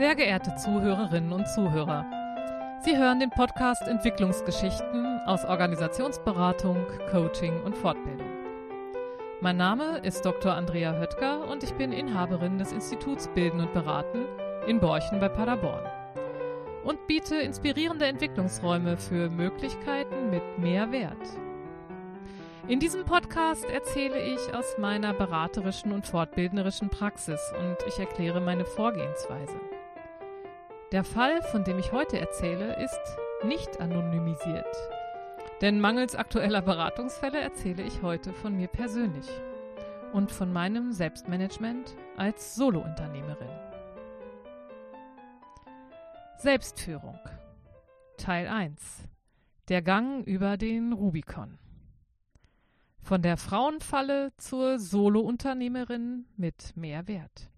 Sehr geehrte Zuhörerinnen und Zuhörer, Sie hören den Podcast Entwicklungsgeschichten aus Organisationsberatung, Coaching und Fortbildung. Mein Name ist Dr. Andrea Höttger und ich bin Inhaberin des Instituts Bilden und Beraten in Borchen bei Paderborn und biete inspirierende Entwicklungsräume für Möglichkeiten mit mehr Wert. In diesem Podcast erzähle ich aus meiner beraterischen und fortbildnerischen Praxis und ich erkläre meine Vorgehensweise. Der Fall, von dem ich heute erzähle, ist nicht anonymisiert. Denn mangels aktueller Beratungsfälle erzähle ich heute von mir persönlich und von meinem Selbstmanagement als Solounternehmerin. Selbstführung Teil 1 Der Gang über den Rubikon von der Frauenfalle zur Solo-Unternehmerin mit mehr Wert.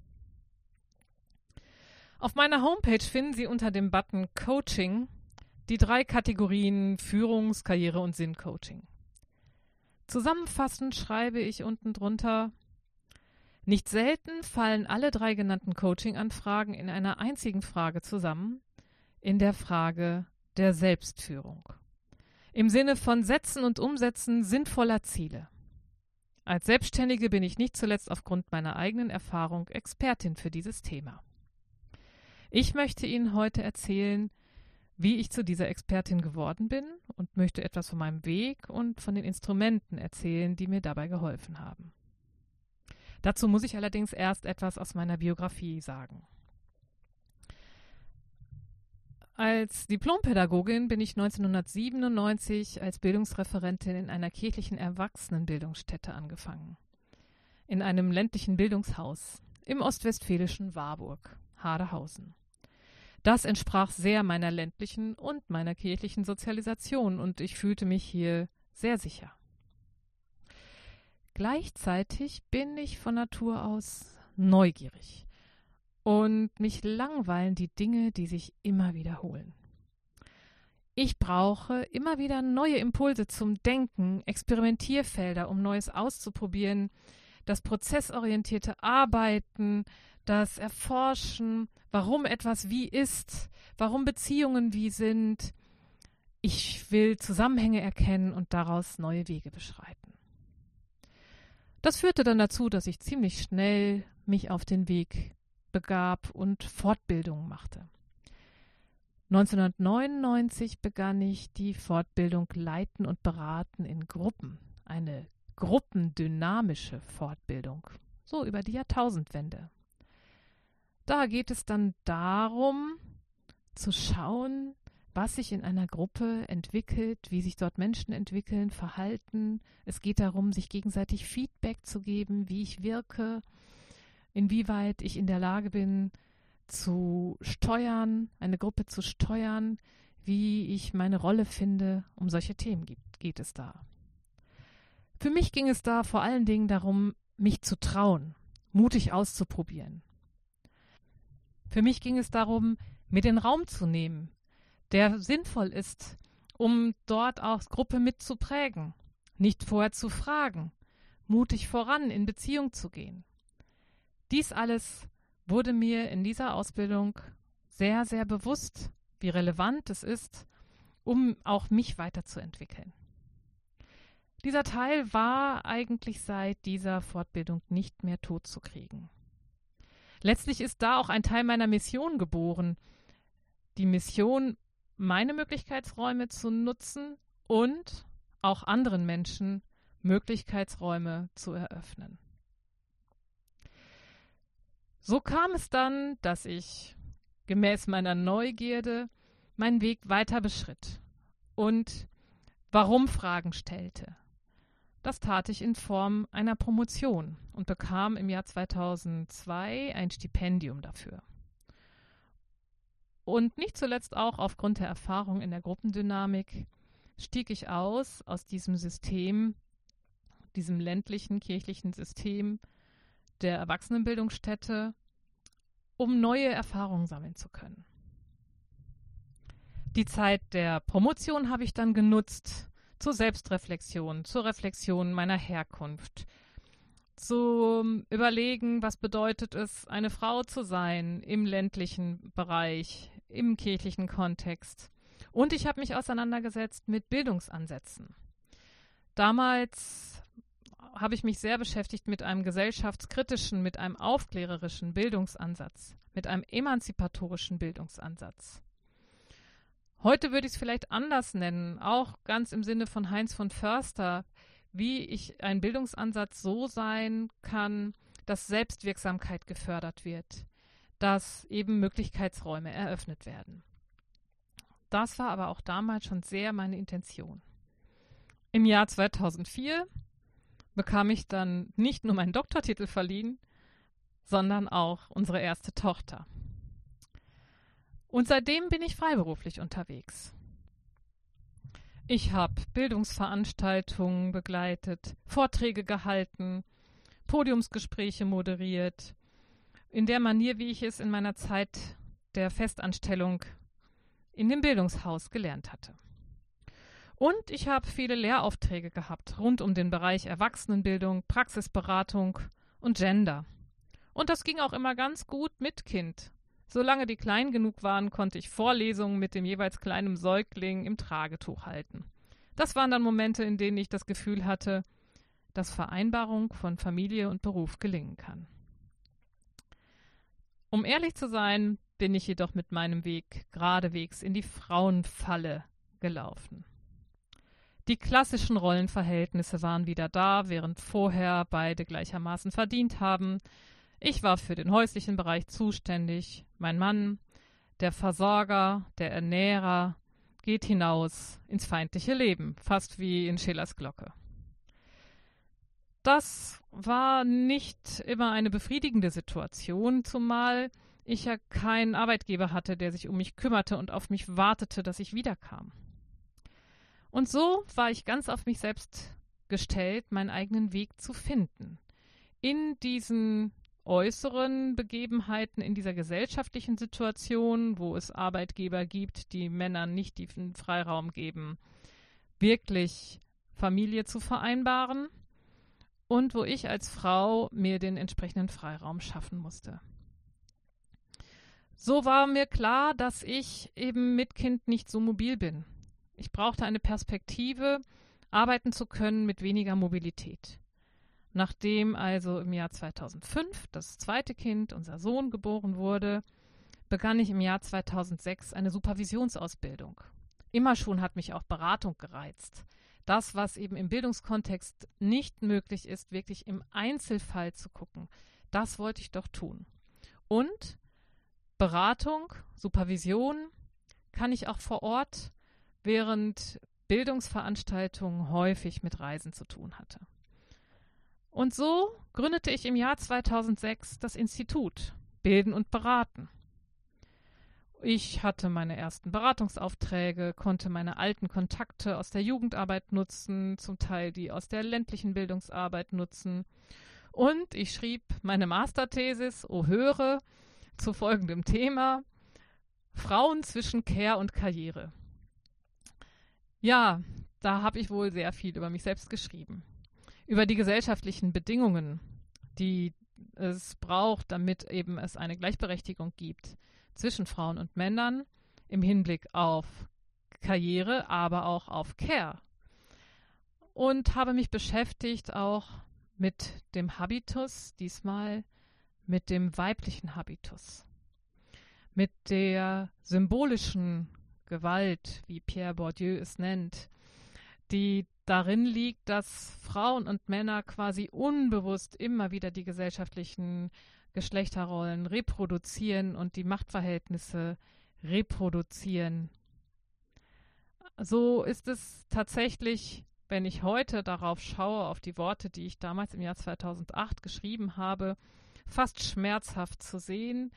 Auf meiner Homepage finden Sie unter dem Button Coaching die drei Kategorien Führungs-, Karriere- und Sinn-Coaching. Zusammenfassend schreibe ich unten drunter, nicht selten fallen alle drei genannten Coaching-Anfragen in einer einzigen Frage zusammen, in der Frage der Selbstführung im Sinne von Setzen und Umsetzen sinnvoller Ziele. Als Selbstständige bin ich nicht zuletzt aufgrund meiner eigenen Erfahrung Expertin für dieses Thema. Ich möchte Ihnen heute erzählen, wie ich zu dieser Expertin geworden bin und möchte etwas von meinem Weg und von den Instrumenten erzählen, die mir dabei geholfen haben. Dazu muss ich allerdings erst etwas aus meiner Biografie sagen. Als Diplompädagogin bin ich 1997 als Bildungsreferentin in einer kirchlichen Erwachsenenbildungsstätte angefangen. In einem ländlichen Bildungshaus im ostwestfälischen Warburg, Hadehausen. Das entsprach sehr meiner ländlichen und meiner kirchlichen Sozialisation und ich fühlte mich hier sehr sicher. Gleichzeitig bin ich von Natur aus neugierig und mich langweilen die Dinge, die sich immer wiederholen. Ich brauche immer wieder neue Impulse zum Denken, Experimentierfelder, um Neues auszuprobieren, das prozessorientierte Arbeiten, das Erforschen, warum etwas wie ist, warum Beziehungen wie sind. Ich will Zusammenhänge erkennen und daraus neue Wege beschreiten. Das führte dann dazu, dass ich ziemlich schnell mich auf den Weg begab und Fortbildungen machte. 1999 begann ich die Fortbildung Leiten und Beraten in Gruppen, eine gruppendynamische Fortbildung, so über die Jahrtausendwende. Da geht es dann darum, zu schauen, was sich in einer Gruppe entwickelt, wie sich dort Menschen entwickeln, verhalten. Es geht darum, sich gegenseitig Feedback zu geben, wie ich wirke, inwieweit ich in der Lage bin, zu steuern, eine Gruppe zu steuern, wie ich meine Rolle finde. Um solche Themen geht, geht es da. Für mich ging es da vor allen Dingen darum, mich zu trauen, mutig auszuprobieren. Für mich ging es darum, mir den Raum zu nehmen, der sinnvoll ist, um dort auch Gruppe mitzuprägen, nicht vorher zu fragen, mutig voran in Beziehung zu gehen. Dies alles wurde mir in dieser Ausbildung sehr, sehr bewusst, wie relevant es ist, um auch mich weiterzuentwickeln. Dieser Teil war eigentlich seit dieser Fortbildung nicht mehr totzukriegen. Letztlich ist da auch ein Teil meiner Mission geboren. Die Mission, meine Möglichkeitsräume zu nutzen und auch anderen Menschen Möglichkeitsräume zu eröffnen. So kam es dann, dass ich gemäß meiner Neugierde meinen Weg weiter beschritt und warum Fragen stellte. Das tat ich in Form einer Promotion und bekam im Jahr 2002 ein Stipendium dafür. Und nicht zuletzt auch aufgrund der Erfahrung in der Gruppendynamik stieg ich aus aus diesem System, diesem ländlichen kirchlichen System der Erwachsenenbildungsstätte, um neue Erfahrungen sammeln zu können. Die Zeit der Promotion habe ich dann genutzt zur Selbstreflexion, zur Reflexion meiner Herkunft, zu überlegen, was bedeutet es, eine Frau zu sein im ländlichen Bereich, im kirchlichen Kontext. Und ich habe mich auseinandergesetzt mit Bildungsansätzen. Damals habe ich mich sehr beschäftigt mit einem gesellschaftskritischen, mit einem aufklärerischen Bildungsansatz, mit einem emanzipatorischen Bildungsansatz. Heute würde ich es vielleicht anders nennen, auch ganz im Sinne von Heinz von Förster, wie ich ein Bildungsansatz so sein kann, dass Selbstwirksamkeit gefördert wird, dass eben Möglichkeitsräume eröffnet werden. Das war aber auch damals schon sehr meine Intention. Im Jahr 2004 bekam ich dann nicht nur meinen Doktortitel verliehen, sondern auch unsere erste Tochter. Und seitdem bin ich freiberuflich unterwegs. Ich habe Bildungsveranstaltungen begleitet, Vorträge gehalten, Podiumsgespräche moderiert, in der Manier, wie ich es in meiner Zeit der Festanstellung in dem Bildungshaus gelernt hatte. Und ich habe viele Lehraufträge gehabt rund um den Bereich Erwachsenenbildung, Praxisberatung und Gender. Und das ging auch immer ganz gut mit Kind. Solange die klein genug waren, konnte ich Vorlesungen mit dem jeweils kleinen Säugling im Tragetuch halten. Das waren dann Momente, in denen ich das Gefühl hatte, dass Vereinbarung von Familie und Beruf gelingen kann. Um ehrlich zu sein, bin ich jedoch mit meinem Weg geradewegs in die Frauenfalle gelaufen. Die klassischen Rollenverhältnisse waren wieder da, während vorher beide gleichermaßen verdient haben, ich war für den häuslichen Bereich zuständig. Mein Mann, der Versorger, der Ernährer, geht hinaus ins feindliche Leben, fast wie in Schillers Glocke. Das war nicht immer eine befriedigende Situation, zumal ich ja keinen Arbeitgeber hatte, der sich um mich kümmerte und auf mich wartete, dass ich wiederkam. Und so war ich ganz auf mich selbst gestellt, meinen eigenen Weg zu finden. In diesen äußeren Begebenheiten in dieser gesellschaftlichen Situation, wo es Arbeitgeber gibt, die Männern nicht den Freiraum geben, wirklich Familie zu vereinbaren und wo ich als Frau mir den entsprechenden Freiraum schaffen musste. So war mir klar, dass ich eben mit Kind nicht so mobil bin. Ich brauchte eine Perspektive, arbeiten zu können mit weniger Mobilität. Nachdem also im Jahr 2005 das zweite Kind, unser Sohn, geboren wurde, begann ich im Jahr 2006 eine Supervisionsausbildung. Immer schon hat mich auch Beratung gereizt. Das, was eben im Bildungskontext nicht möglich ist, wirklich im Einzelfall zu gucken, das wollte ich doch tun. Und Beratung, Supervision kann ich auch vor Ort, während Bildungsveranstaltungen häufig mit Reisen zu tun hatte. Und so gründete ich im Jahr 2006 das Institut Bilden und Beraten. Ich hatte meine ersten Beratungsaufträge, konnte meine alten Kontakte aus der Jugendarbeit nutzen, zum Teil die aus der ländlichen Bildungsarbeit nutzen. Und ich schrieb meine Masterthesis, oh höre, zu folgendem Thema: Frauen zwischen Care und Karriere. Ja, da habe ich wohl sehr viel über mich selbst geschrieben über die gesellschaftlichen Bedingungen, die es braucht, damit eben es eine Gleichberechtigung gibt zwischen Frauen und Männern im Hinblick auf Karriere, aber auch auf Care. Und habe mich beschäftigt auch mit dem Habitus, diesmal mit dem weiblichen Habitus, mit der symbolischen Gewalt, wie Pierre Bourdieu es nennt, die darin liegt, dass Frauen und Männer quasi unbewusst immer wieder die gesellschaftlichen Geschlechterrollen reproduzieren und die Machtverhältnisse reproduzieren. So ist es tatsächlich, wenn ich heute darauf schaue, auf die Worte, die ich damals im Jahr 2008 geschrieben habe, fast schmerzhaft zu sehen,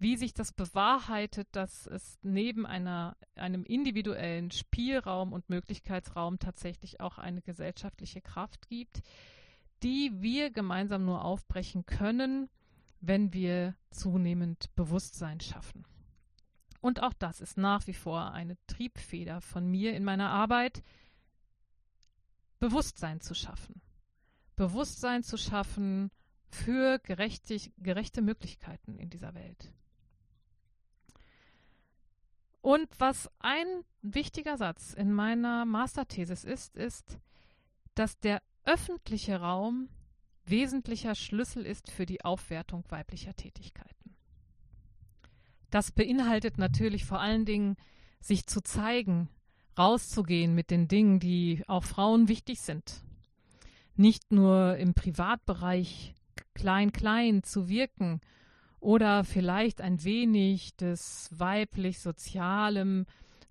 wie sich das bewahrheitet, dass es neben einer, einem individuellen Spielraum und Möglichkeitsraum tatsächlich auch eine gesellschaftliche Kraft gibt, die wir gemeinsam nur aufbrechen können, wenn wir zunehmend Bewusstsein schaffen. Und auch das ist nach wie vor eine Triebfeder von mir in meiner Arbeit, Bewusstsein zu schaffen. Bewusstsein zu schaffen für gerechte Möglichkeiten in dieser Welt. Und was ein wichtiger Satz in meiner Masterthesis ist, ist, dass der öffentliche Raum wesentlicher Schlüssel ist für die Aufwertung weiblicher Tätigkeiten. Das beinhaltet natürlich vor allen Dingen, sich zu zeigen, rauszugehen mit den Dingen, die auch Frauen wichtig sind. Nicht nur im Privatbereich klein, klein zu wirken oder vielleicht ein wenig des weiblich-sozialem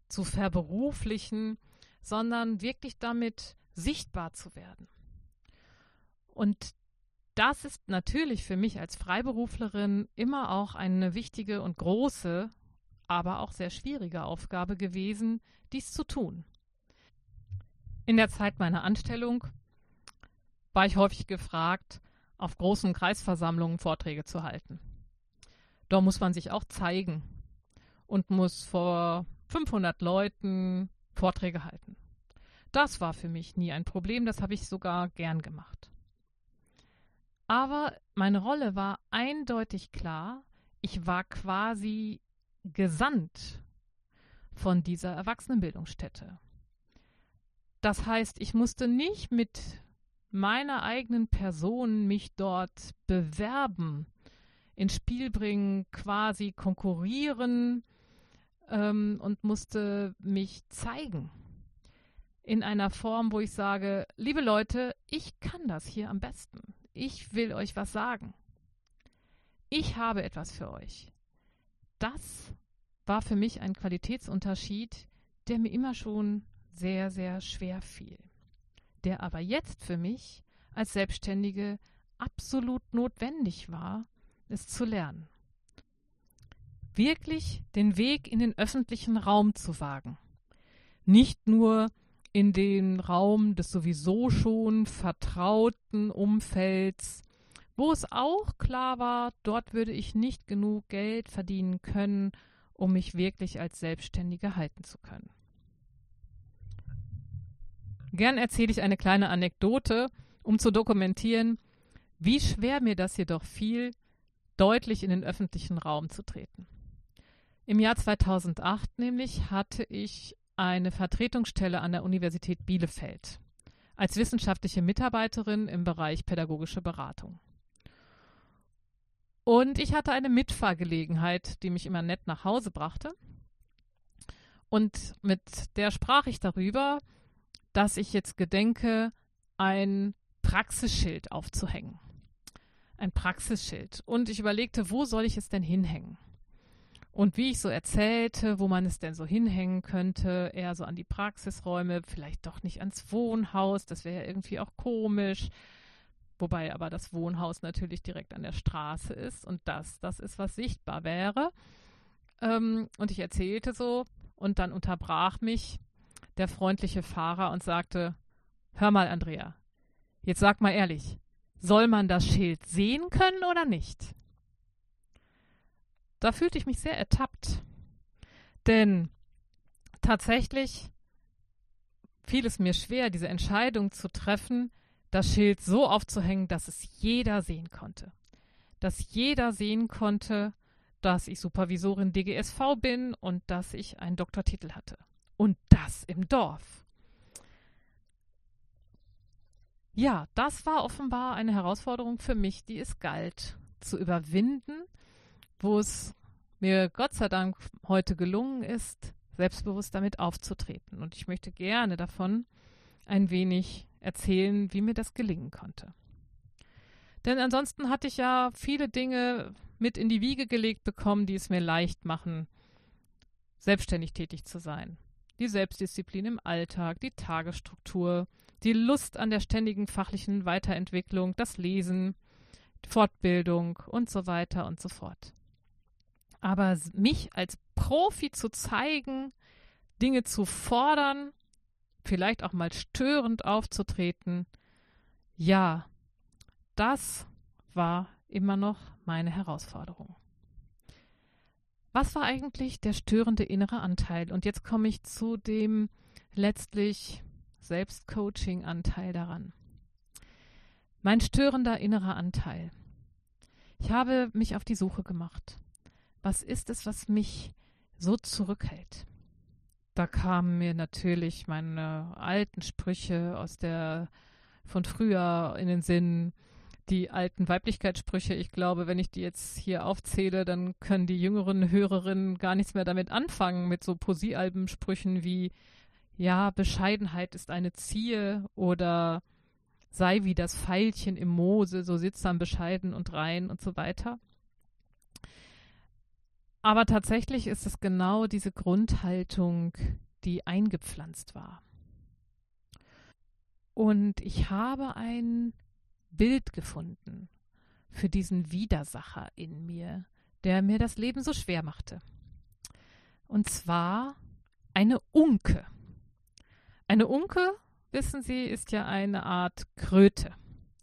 zu verberuflichen, sondern wirklich damit sichtbar zu werden. Und das ist natürlich für mich als Freiberuflerin immer auch eine wichtige und große, aber auch sehr schwierige Aufgabe gewesen, dies zu tun. In der Zeit meiner Anstellung war ich häufig gefragt, auf großen Kreisversammlungen Vorträge zu halten. Da muss man sich auch zeigen und muss vor 500 Leuten Vorträge halten. Das war für mich nie ein Problem, das habe ich sogar gern gemacht. Aber meine Rolle war eindeutig klar. Ich war quasi gesandt von dieser Erwachsenenbildungsstätte. Das heißt, ich musste nicht mit meiner eigenen Person mich dort bewerben, ins Spiel bringen, quasi konkurrieren ähm, und musste mich zeigen. In einer Form, wo ich sage, liebe Leute, ich kann das hier am besten. Ich will euch was sagen. Ich habe etwas für euch. Das war für mich ein Qualitätsunterschied, der mir immer schon sehr, sehr schwer fiel. Der aber jetzt für mich als Selbstständige absolut notwendig war, es zu lernen. Wirklich den Weg in den öffentlichen Raum zu wagen. Nicht nur in den Raum des sowieso schon vertrauten Umfelds, wo es auch klar war, dort würde ich nicht genug Geld verdienen können, um mich wirklich als Selbstständige halten zu können. Gern erzähle ich eine kleine Anekdote, um zu dokumentieren, wie schwer mir das jedoch fiel, deutlich in den öffentlichen Raum zu treten. Im Jahr 2008 nämlich hatte ich eine Vertretungsstelle an der Universität Bielefeld als wissenschaftliche Mitarbeiterin im Bereich pädagogische Beratung. Und ich hatte eine Mitfahrgelegenheit, die mich immer nett nach Hause brachte. Und mit der sprach ich darüber, dass ich jetzt gedenke, ein Praxisschild aufzuhängen. Ein Praxisschild. Und ich überlegte, wo soll ich es denn hinhängen? Und wie ich so erzählte, wo man es denn so hinhängen könnte, eher so an die Praxisräume, vielleicht doch nicht ans Wohnhaus, das wäre ja irgendwie auch komisch. Wobei aber das Wohnhaus natürlich direkt an der Straße ist und das, das ist, was sichtbar wäre. Ähm, und ich erzählte so und dann unterbrach mich der freundliche Fahrer und sagte, hör mal, Andrea, jetzt sag mal ehrlich, soll man das Schild sehen können oder nicht? Da fühlte ich mich sehr ertappt. Denn tatsächlich fiel es mir schwer, diese Entscheidung zu treffen, das Schild so aufzuhängen, dass es jeder sehen konnte. Dass jeder sehen konnte, dass ich Supervisorin DGSV bin und dass ich einen Doktortitel hatte. Und das im Dorf. Ja, das war offenbar eine Herausforderung für mich, die es galt zu überwinden wo es mir Gott sei Dank heute gelungen ist, selbstbewusst damit aufzutreten. Und ich möchte gerne davon ein wenig erzählen, wie mir das gelingen konnte. Denn ansonsten hatte ich ja viele Dinge mit in die Wiege gelegt bekommen, die es mir leicht machen, selbstständig tätig zu sein. Die Selbstdisziplin im Alltag, die Tagesstruktur, die Lust an der ständigen fachlichen Weiterentwicklung, das Lesen, Fortbildung und so weiter und so fort. Aber mich als Profi zu zeigen, Dinge zu fordern, vielleicht auch mal störend aufzutreten, ja, das war immer noch meine Herausforderung. Was war eigentlich der störende innere Anteil? Und jetzt komme ich zu dem letztlich Selbstcoaching-Anteil daran. Mein störender innerer Anteil. Ich habe mich auf die Suche gemacht. Was ist es, was mich so zurückhält? Da kamen mir natürlich meine alten Sprüche aus der von früher in den Sinn, die alten Weiblichkeitssprüche. Ich glaube, wenn ich die jetzt hier aufzähle, dann können die jüngeren Hörerinnen gar nichts mehr damit anfangen, mit so Poesiealbensprüchen wie ja, Bescheidenheit ist eine Ziehe oder sei wie das Pfeilchen im Moose, so sitzt dann bescheiden und rein und so weiter. Aber tatsächlich ist es genau diese Grundhaltung, die eingepflanzt war. Und ich habe ein Bild gefunden für diesen Widersacher in mir, der mir das Leben so schwer machte. Und zwar eine Unke. Eine Unke, wissen Sie, ist ja eine Art Kröte.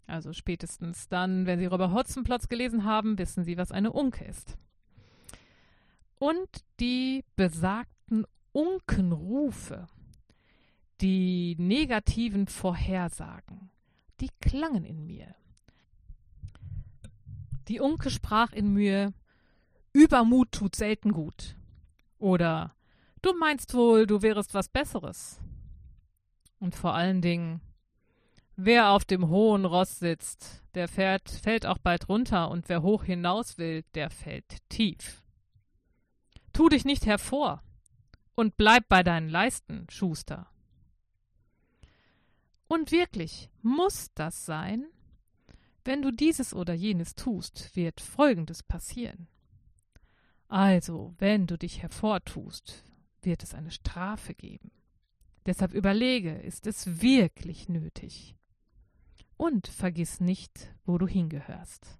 Also spätestens dann, wenn Sie Robert Hotzenplotz gelesen haben, wissen Sie, was eine Unke ist. Und die besagten Unkenrufe, die negativen Vorhersagen, die klangen in mir. Die Unke sprach in mir, Übermut tut selten gut. Oder du meinst wohl, du wärest was Besseres. Und vor allen Dingen, wer auf dem hohen Ross sitzt, der fährt, fällt auch bald runter, und wer hoch hinaus will, der fällt tief. Tu dich nicht hervor und bleib bei deinen Leisten, Schuster. Und wirklich, muss das sein? Wenn du dieses oder jenes tust, wird Folgendes passieren. Also, wenn du dich hervortust, wird es eine Strafe geben. Deshalb überlege, ist es wirklich nötig? Und vergiss nicht, wo du hingehörst.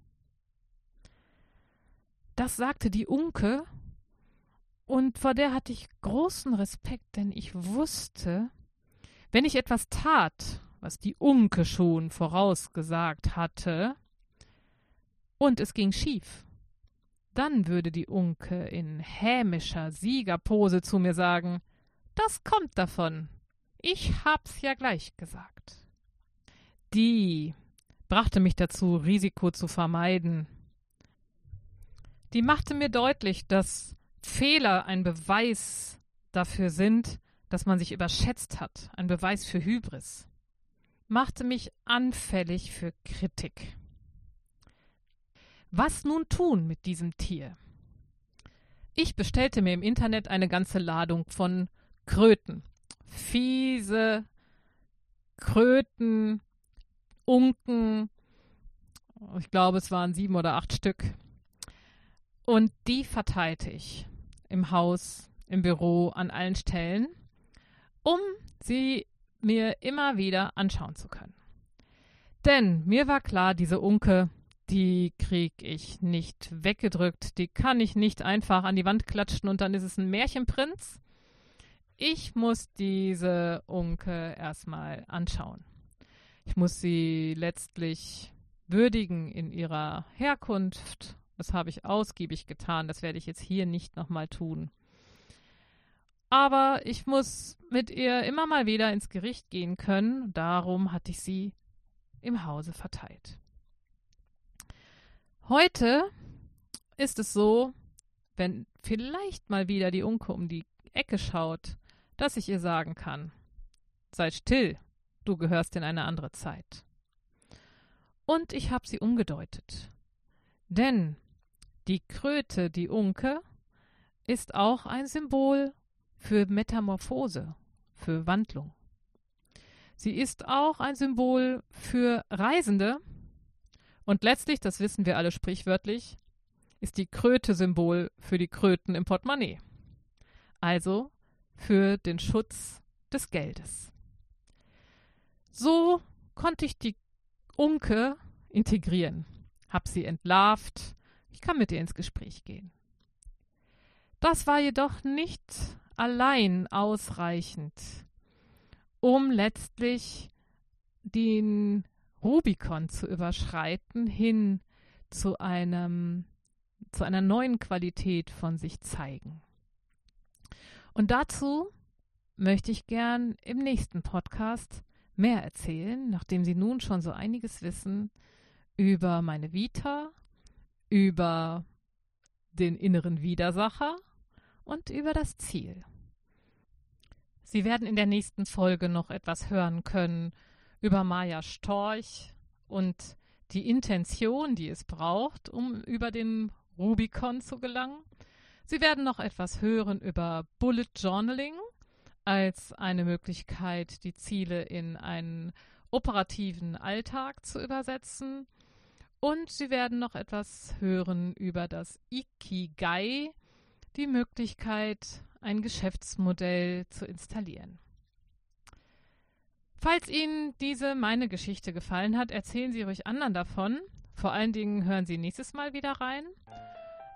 Das sagte die Unke, und vor der hatte ich großen Respekt, denn ich wusste, wenn ich etwas tat, was die Unke schon vorausgesagt hatte, und es ging schief, dann würde die Unke in hämischer Siegerpose zu mir sagen, das kommt davon, ich hab's ja gleich gesagt. Die brachte mich dazu, Risiko zu vermeiden. Die machte mir deutlich, dass Fehler ein Beweis dafür sind, dass man sich überschätzt hat, ein Beweis für Hybris. Machte mich anfällig für Kritik. Was nun tun mit diesem Tier? Ich bestellte mir im Internet eine ganze Ladung von Kröten, fiese Kröten, Unken. Ich glaube, es waren sieben oder acht Stück. Und die verteilte ich im Haus, im Büro, an allen Stellen, um sie mir immer wieder anschauen zu können. Denn mir war klar, diese Unke, die krieg ich nicht weggedrückt, die kann ich nicht einfach an die Wand klatschen und dann ist es ein Märchenprinz, ich muss diese Unke erstmal anschauen. Ich muss sie letztlich würdigen in ihrer Herkunft. Das habe ich ausgiebig getan. Das werde ich jetzt hier nicht nochmal tun. Aber ich muss mit ihr immer mal wieder ins Gericht gehen können. Darum hatte ich sie im Hause verteilt. Heute ist es so, wenn vielleicht mal wieder die Unke um die Ecke schaut, dass ich ihr sagen kann, sei still, du gehörst in eine andere Zeit. Und ich habe sie umgedeutet. Denn die Kröte, die Unke, ist auch ein Symbol für Metamorphose, für Wandlung. Sie ist auch ein Symbol für Reisende. Und letztlich, das wissen wir alle sprichwörtlich, ist die Kröte Symbol für die Kröten im Portemonnaie. Also für den Schutz des Geldes. So konnte ich die Unke integrieren, hab sie entlarvt, ich kann mit ihr ins Gespräch gehen. Das war jedoch nicht allein ausreichend, um letztlich den Rubikon zu überschreiten hin zu einem zu einer neuen Qualität von sich zeigen. Und dazu möchte ich gern im nächsten Podcast mehr erzählen, nachdem Sie nun schon so einiges wissen über meine Vita, über den inneren Widersacher und über das Ziel. Sie werden in der nächsten Folge noch etwas hören können über Maya Storch und die Intention, die es braucht, um über den Rubicon zu gelangen. Sie werden noch etwas hören über Bullet Journaling als eine Möglichkeit, die Ziele in einen operativen Alltag zu übersetzen. Und Sie werden noch etwas hören über das Ikigai, die Möglichkeit, ein Geschäftsmodell zu installieren. Falls Ihnen diese meine Geschichte gefallen hat, erzählen Sie ruhig anderen davon. Vor allen Dingen hören Sie nächstes Mal wieder rein.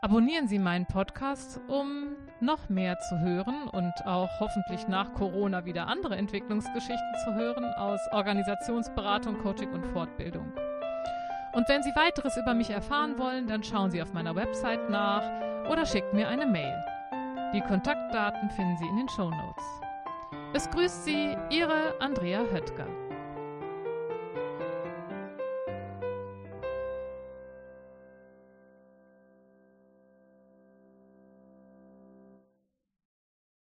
Abonnieren Sie meinen Podcast, um noch mehr zu hören und auch hoffentlich nach Corona wieder andere Entwicklungsgeschichten zu hören aus Organisationsberatung, Coaching und Fortbildung. Und wenn Sie weiteres über mich erfahren wollen, dann schauen Sie auf meiner Website nach oder schicken mir eine Mail. Die Kontaktdaten finden Sie in den Show Notes. Es grüßt Sie Ihre Andrea Höttger.